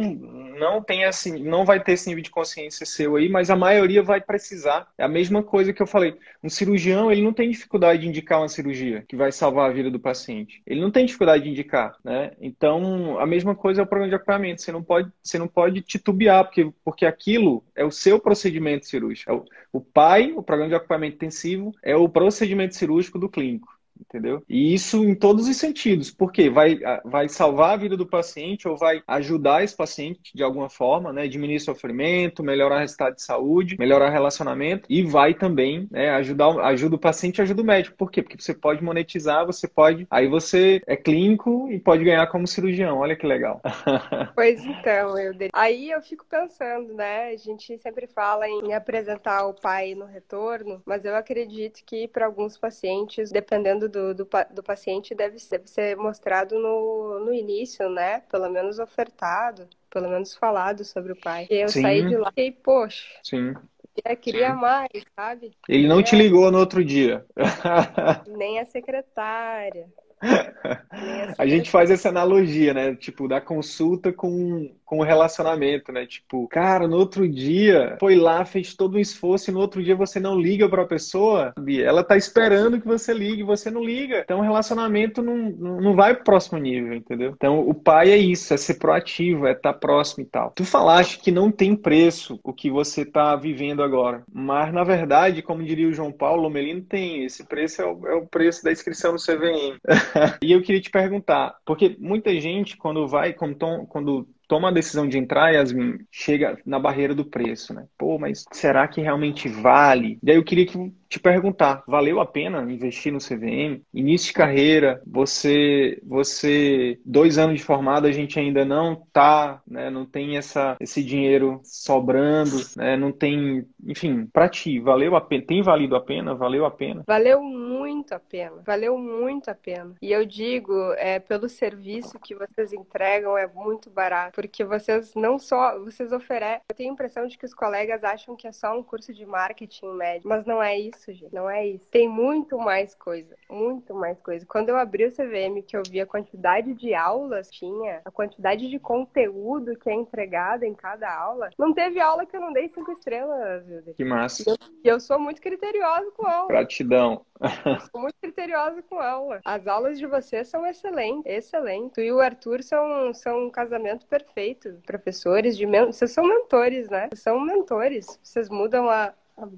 não tem assim, não vai ter esse nível de consciência seu aí, mas a maioria vai precisar. É a mesma coisa que eu falei. Um cirurgião, ele não tem dificuldade de indicar uma cirurgia que vai salvar a vida do paciente. Ele não tem dificuldade de indicar, né? Então, a mesma coisa é o programa de acompanhamento. Você não pode, você não pode titubear, porque, porque aquilo é o seu procedimento cirúrgico. É o, o pai, o programa de acompanhamento intensivo, é o procedimento cirúrgico do clínico entendeu? E isso em todos os sentidos, porque vai, vai salvar a vida do paciente ou vai ajudar esse paciente de alguma forma, né? Diminuir sofrimento, melhorar o resultado de saúde, melhorar o relacionamento e vai também né, ajudar ajuda o paciente ajuda o médico. Por quê? Porque você pode monetizar, você pode. Aí você é clínico e pode ganhar como cirurgião. Olha que legal. Pois então, eu aí eu fico pensando, né? A gente sempre fala em apresentar o pai no retorno, mas eu acredito que para alguns pacientes, dependendo do, do, do paciente deve, deve ser mostrado no, no início, né? Pelo menos ofertado, pelo menos falado sobre o pai. E eu Sim. saí de lá e, poxa. Sim. Eu queria Sim. mais, sabe? Ele não te ligou no outro dia. Nem a secretária. a gente faz essa analogia, né? Tipo, da consulta com, com o relacionamento, né? Tipo, cara, no outro dia foi lá, fez todo um esforço e no outro dia você não liga para a pessoa, ela tá esperando que você ligue, você não liga. Então o relacionamento não, não vai pro próximo nível, entendeu? Então o pai é isso, é ser proativo, é estar tá próximo e tal. Tu falaste que não tem preço o que você tá vivendo agora, mas na verdade, como diria o João Paulo, o Melino tem, esse preço é o, é o preço da inscrição no CVM. e eu queria te perguntar, porque muita gente, quando vai, quando, quando toma a decisão de entrar, Yasmin, chega na barreira do preço, né? Pô, mas será que realmente vale? E aí eu queria que te perguntar, valeu a pena investir no CVM? Início de carreira, você, você, dois anos de formado, a gente ainda não tá, né? Não tem essa, esse dinheiro sobrando, né? Não tem, enfim, para ti, valeu a pena? Tem valido a pena? Valeu a pena? Valeu muito a pena. Valeu muito a pena. E eu digo, é, pelo serviço que vocês entregam é muito barato, porque vocês não só, vocês oferecem, eu tenho a impressão de que os colegas acham que é só um curso de marketing médio, mas não é isso, gente, não é isso. Tem muito mais coisa, muito mais coisa. Quando eu abri o CVM, que eu vi a quantidade de aulas tinha, a quantidade de conteúdo que é entregado em cada aula, não teve aula que eu não dei cinco estrelas, Wilder. Que massa. E eu, eu sou muito criteriosa com aula. Gratidão. Sou muito criteriosa com aula. As aulas de vocês são excelentes, excelentes. Tu e o Arthur são, são um casamento perfeito. Professores de men vocês são mentores, né? Vocês são mentores. Vocês mudam a,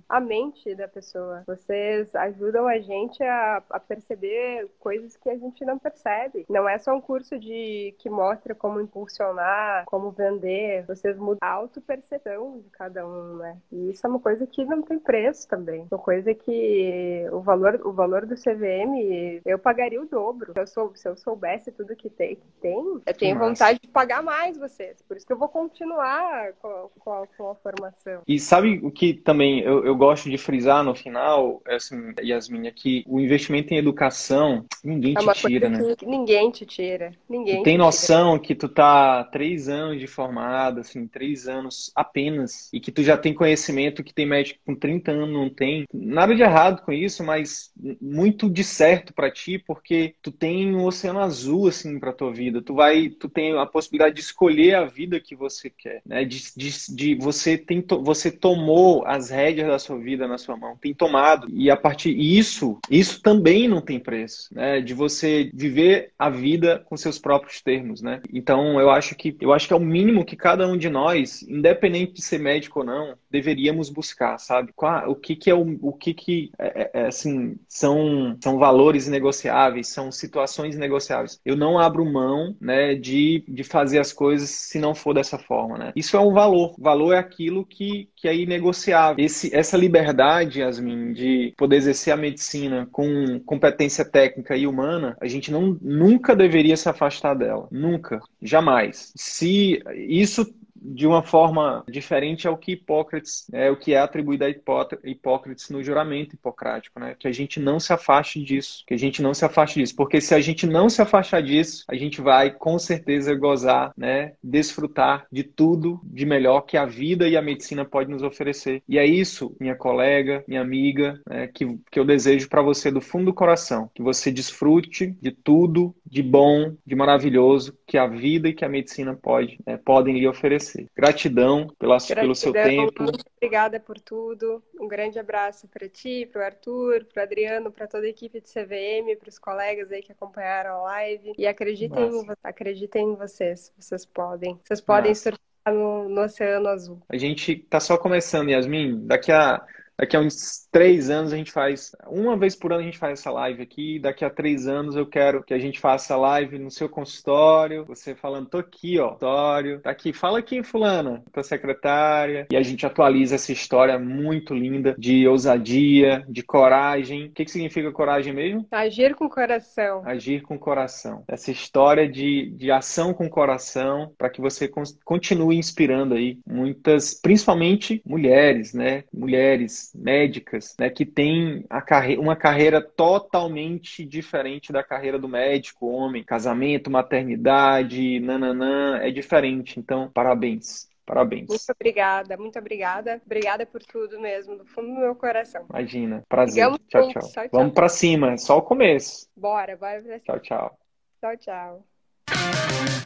a mente da pessoa. Vocês ajudam a gente a, a, perceber coisas que a gente não percebe. Não é só um curso de que mostra como impulsionar, como vender. Vocês mudam a auto-percepção de cada um, né? E isso é uma coisa que não tem preço também. Uma coisa que o valor, o valor do CVM, eu pagaria o dobro. Se eu, sou, se eu soubesse tudo que tem, que tem eu tenho Nossa. vontade de pagar mais vocês. Por isso que eu vou continuar com, com, com a formação. E sabe o que também eu, eu gosto de frisar no final, assim, Yasmin, é que o investimento em educação, ninguém é te tira, né? ninguém te tira. Ninguém tem noção tira. que tu tá três anos de formada, assim, três anos apenas, e que tu já tem conhecimento que tem médico com 30 anos não tem. Nada de errado com isso, mas muito de certo para ti, porque tu tem um oceano azul, assim, pra tua vida. Tu vai, tu tem a possibilidade de escolher a vida que você quer, né? De, de, de você tem, você tomou as rédeas rédeas da sua vida na sua mão, tem tomado. E a partir isso, isso também não tem preço, né? De você viver a vida com seus próprios termos, né? Então, eu acho que eu acho que é o mínimo que cada um de nós, independente de ser médico ou não, deveríamos buscar, sabe? Qual, o que que é o, o que que é, é, é assim são são valores negociáveis, são situações negociáveis. Eu não abro mão, né, de, de fazer as coisas se não for dessa forma, né? Isso é um valor. Valor é aquilo que que é inegociável. Esse esse, essa liberdade, Yasmin, de poder exercer a medicina com competência técnica e humana, a gente não, nunca deveria se afastar dela. Nunca. Jamais. Se isso de uma forma diferente ao que Hipócrates, é o que é atribuído a Hipócrates no juramento hipocrático, né? Que a gente não se afaste disso, que a gente não se afaste disso, porque se a gente não se afastar disso, a gente vai com certeza gozar, né? Desfrutar de tudo de melhor que a vida e a medicina pode nos oferecer. E é isso, minha colega, minha amiga, né? que, que eu desejo para você do fundo do coração, que você desfrute de tudo de bom, de maravilhoso que a vida e que a medicina pode, né? podem lhe oferecer você. Gratidão pela, Gratidão, pelo seu tempo. Muito obrigada por tudo. Um grande abraço para ti, para o Arthur, para o Adriano, para toda a equipe de CVM, para os colegas aí que acompanharam a live. E acreditem, em, acreditem em vocês. Vocês podem. Vocês podem surfar no, no Oceano Azul. A gente tá só começando, Yasmin. Daqui a Daqui a uns três anos a gente faz, uma vez por ano a gente faz essa live aqui. Daqui a três anos eu quero que a gente faça a live no seu consultório. Você falando, tô aqui, ó, consultório. Tá aqui, fala aqui, fulana, tua secretária. E a gente atualiza essa história muito linda de ousadia, de coragem. O que, que significa coragem mesmo? Agir com coração. Agir com coração. Essa história de, de ação com coração para que você continue inspirando aí muitas, principalmente mulheres, né? Mulheres médicas, né, que têm carre uma carreira totalmente diferente da carreira do médico, homem. Casamento, maternidade, nananã, é diferente. Então, parabéns. Parabéns. Muito obrigada, muito obrigada. Obrigada por tudo mesmo, do fundo do meu coração. Imagina, prazer. tchau, tchau, tchau, Vamos para cima, é só o começo. Bora, bora. Tchau, tchau. Tchau, tchau.